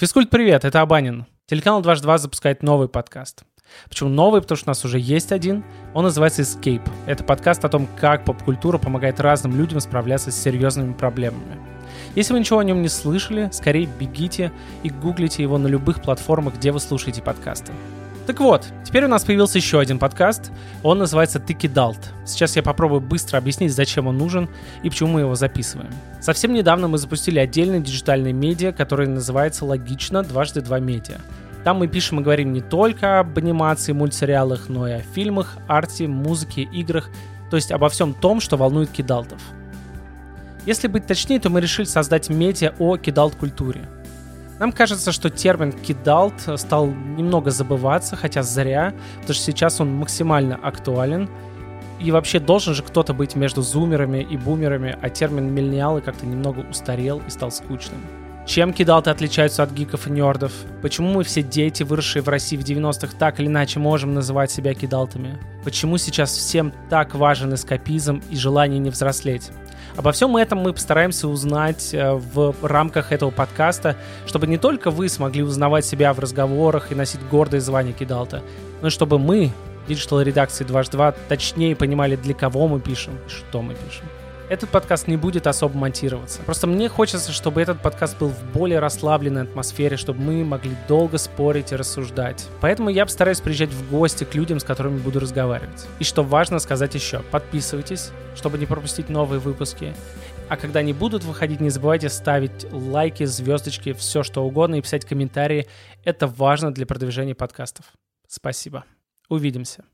Физкульт, привет, это Абанин. Телеканал 22 запускает новый подкаст. Почему новый? Потому что у нас уже есть один. Он называется Escape. Это подкаст о том, как поп-культура помогает разным людям справляться с серьезными проблемами. Если вы ничего о нем не слышали, скорее бегите и гуглите его на любых платформах, где вы слушаете подкасты. Так вот, теперь у нас появился еще один подкаст. Он называется «Ты кидалт». Сейчас я попробую быстро объяснить, зачем он нужен и почему мы его записываем. Совсем недавно мы запустили отдельный диджитальный медиа, который называется «Логично. Дважды два медиа». Там мы пишем и говорим не только об анимации, мультсериалах, но и о фильмах, арте, музыке, играх, то есть обо всем том, что волнует кидалтов. Если быть точнее, то мы решили создать медиа о кидалт-культуре – нам кажется, что термин «кидалт» стал немного забываться, хотя зря, потому что сейчас он максимально актуален. И вообще должен же кто-то быть между зумерами и бумерами, а термин «миллениалы» как-то немного устарел и стал скучным. Чем кидалты отличаются от гиков и нердов? Почему мы все дети, выросшие в России в 90-х, так или иначе можем называть себя кидалтами? Почему сейчас всем так важен эскапизм и желание не взрослеть? Обо всем этом мы постараемся узнать э, в рамках этого подкаста, чтобы не только вы смогли узнавать себя в разговорах и носить гордое звание кидалта, но и чтобы мы, digital редакции 2 точнее понимали, для кого мы пишем и что мы пишем этот подкаст не будет особо монтироваться. Просто мне хочется, чтобы этот подкаст был в более расслабленной атмосфере, чтобы мы могли долго спорить и рассуждать. Поэтому я постараюсь приезжать в гости к людям, с которыми буду разговаривать. И что важно сказать еще, подписывайтесь, чтобы не пропустить новые выпуски. А когда они будут выходить, не забывайте ставить лайки, звездочки, все что угодно и писать комментарии. Это важно для продвижения подкастов. Спасибо. Увидимся.